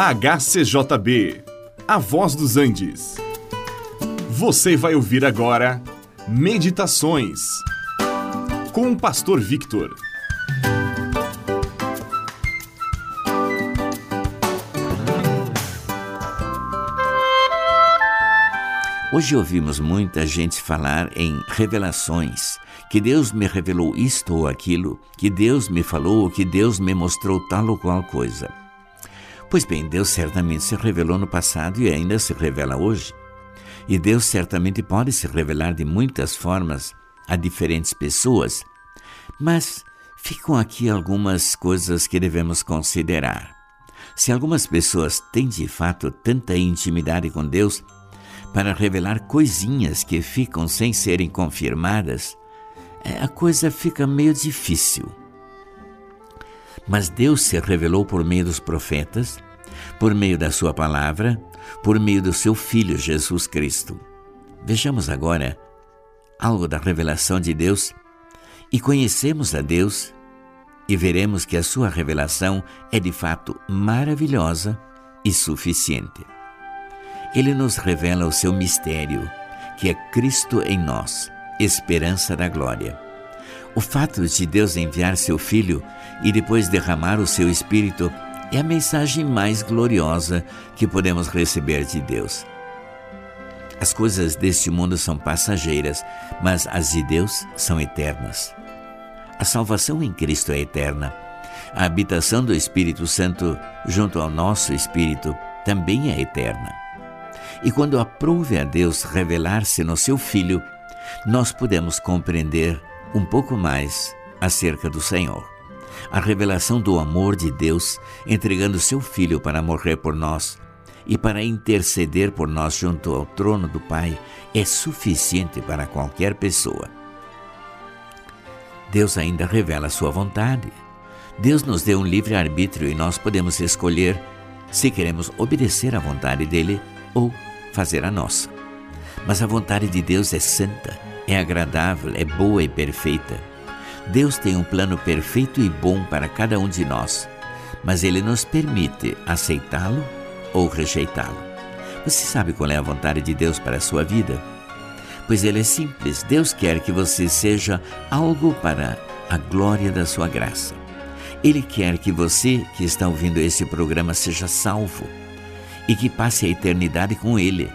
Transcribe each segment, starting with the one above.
HCJB, A Voz dos Andes. Você vai ouvir agora Meditações com o Pastor Victor. Hoje ouvimos muita gente falar em revelações, que Deus me revelou isto ou aquilo, que Deus me falou, que Deus me mostrou tal ou qual coisa. Pois bem, Deus certamente se revelou no passado e ainda se revela hoje. E Deus certamente pode se revelar de muitas formas a diferentes pessoas. Mas ficam aqui algumas coisas que devemos considerar. Se algumas pessoas têm de fato tanta intimidade com Deus para revelar coisinhas que ficam sem serem confirmadas, é, a coisa fica meio difícil. Mas Deus se revelou por meio dos profetas, por meio da Sua palavra, por meio do Seu Filho Jesus Cristo. Vejamos agora algo da revelação de Deus e conhecemos a Deus e veremos que a Sua revelação é de fato maravilhosa e suficiente. Ele nos revela o seu mistério, que é Cristo em nós, esperança da glória. O fato de Deus enviar seu Filho e depois derramar o seu Espírito é a mensagem mais gloriosa que podemos receber de Deus. As coisas deste mundo são passageiras, mas as de Deus são eternas. A salvação em Cristo é eterna. A habitação do Espírito Santo junto ao nosso espírito também é eterna. E quando aprouve a Deus revelar-se no seu Filho, nós podemos compreender um pouco mais acerca do Senhor. A revelação do amor de Deus, entregando seu Filho para morrer por nós e para interceder por nós junto ao trono do Pai, é suficiente para qualquer pessoa. Deus ainda revela sua vontade. Deus nos deu um livre-arbítrio e nós podemos escolher se queremos obedecer à vontade dele ou fazer a nossa. Mas a vontade de Deus é santa, é agradável, é boa e perfeita. Deus tem um plano perfeito e bom para cada um de nós, mas Ele nos permite aceitá-lo ou rejeitá-lo. Você sabe qual é a vontade de Deus para a sua vida? Pois ele é simples. Deus quer que você seja algo para a glória da sua graça. Ele quer que você que está ouvindo esse programa seja salvo e que passe a eternidade com Ele,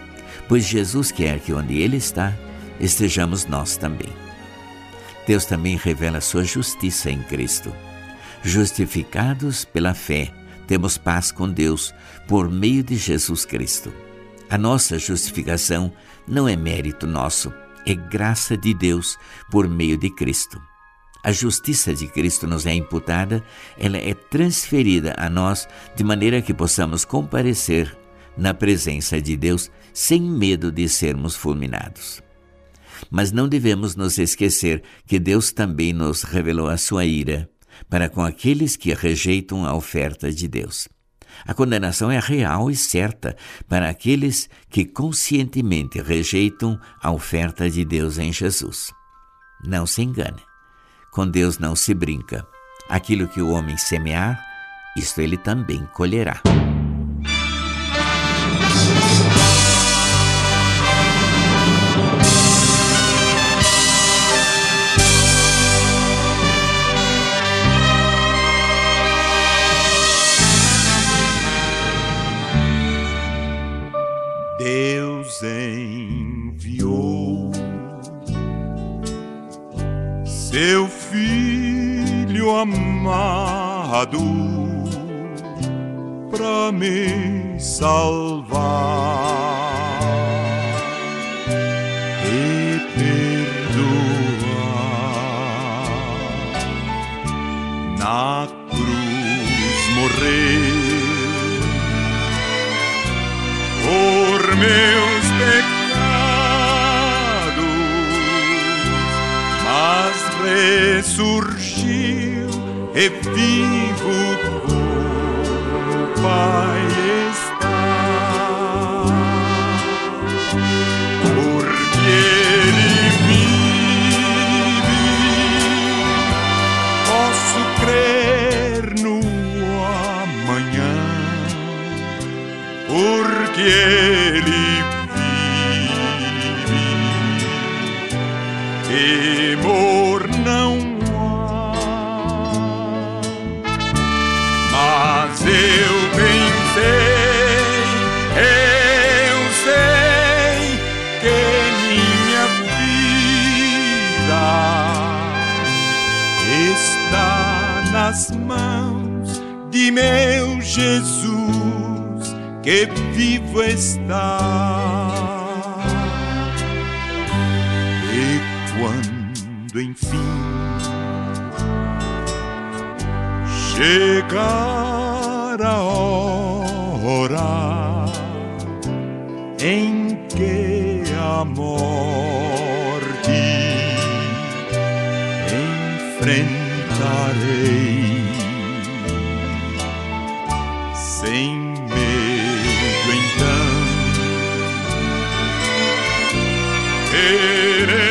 pois Jesus quer que onde Ele está, estejamos nós também. Deus também revela sua justiça em Cristo. Justificados pela fé, temos paz com Deus por meio de Jesus Cristo. A nossa justificação não é mérito nosso, é graça de Deus por meio de Cristo. A justiça de Cristo nos é imputada, ela é transferida a nós de maneira que possamos comparecer na presença de Deus sem medo de sermos fulminados. Mas não devemos nos esquecer que Deus também nos revelou a sua ira para com aqueles que rejeitam a oferta de Deus. A condenação é real e certa para aqueles que conscientemente rejeitam a oferta de Deus em Jesus. Não se engane. Com Deus não se brinca. Aquilo que o homem semear, isto ele também colherá. Deus enviou seu filho amado para me salvar. E perdoar. Na meus pecados, mas ressurgiu e vivo o Pai porque ele vive. Temor não há, mas eu bem sei, eu sei que minha vida está nas mãos de meu Jesus que vivo está. quando enfim chegar a hora em que a morte enfrentarei waiting.